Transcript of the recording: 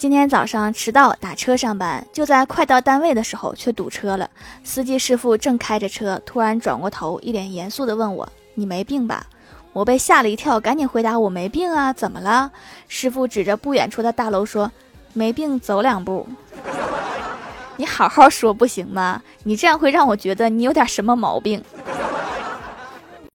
今天早上迟到，打车上班。就在快到单位的时候，却堵车了。司机师傅正开着车，突然转过头，一脸严肃地问我：「你没病吧？」我被吓了一跳，赶紧回答：「我没病啊，怎么了？」师傅指着不远处的大楼说：「没病，走两步。」你好好说，不行吗？你这样会让我觉得你有点什么毛病。